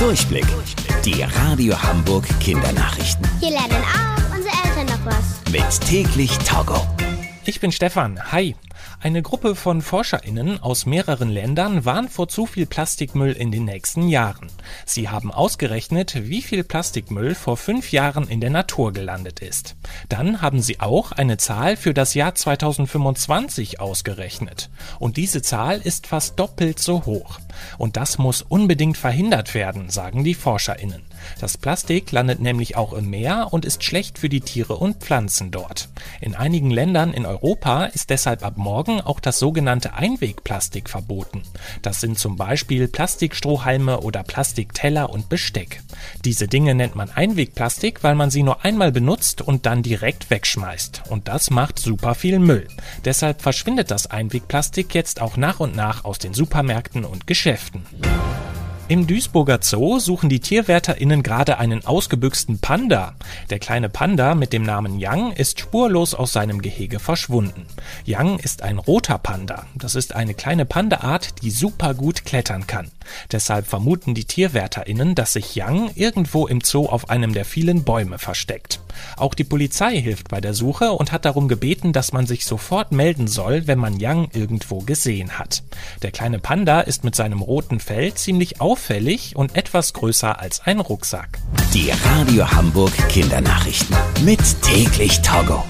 Durchblick. Die Radio Hamburg Kindernachrichten. Hier lernen auch unsere Eltern noch was. Mit täglich Togo. Ich bin Stefan. Hi. Eine Gruppe von ForscherInnen aus mehreren Ländern warnt vor zu viel Plastikmüll in den nächsten Jahren. Sie haben ausgerechnet, wie viel Plastikmüll vor fünf Jahren in der Natur gelandet ist. Dann haben sie auch eine Zahl für das Jahr 2025 ausgerechnet. Und diese Zahl ist fast doppelt so hoch. Und das muss unbedingt verhindert werden, sagen die ForscherInnen. Das Plastik landet nämlich auch im Meer und ist schlecht für die Tiere und Pflanzen dort. In einigen Ländern in Europa ist deshalb ab morgen auch das sogenannte Einwegplastik verboten. Das sind zum Beispiel Plastikstrohhalme oder Plastikteller und Besteck. Diese Dinge nennt man Einwegplastik, weil man sie nur einmal benutzt und dann direkt wegschmeißt. Und das macht super viel Müll. Deshalb verschwindet das Einwegplastik jetzt auch nach und nach aus den Supermärkten und Geschäften. Im Duisburger Zoo suchen die TierwärterInnen gerade einen ausgebüxten Panda. Der kleine Panda mit dem Namen Yang ist spurlos aus seinem Gehege verschwunden. Yang ist ein roter Panda. Das ist eine kleine Pandaart, die super gut klettern kann. Deshalb vermuten die TierwärterInnen, dass sich Yang irgendwo im Zoo auf einem der vielen Bäume versteckt. Auch die Polizei hilft bei der Suche und hat darum gebeten, dass man sich sofort melden soll, wenn man Yang irgendwo gesehen hat. Der kleine Panda ist mit seinem roten Fell ziemlich auf auffällig und etwas größer als ein Rucksack. Die Radio Hamburg Kindernachrichten mit täglich Togo.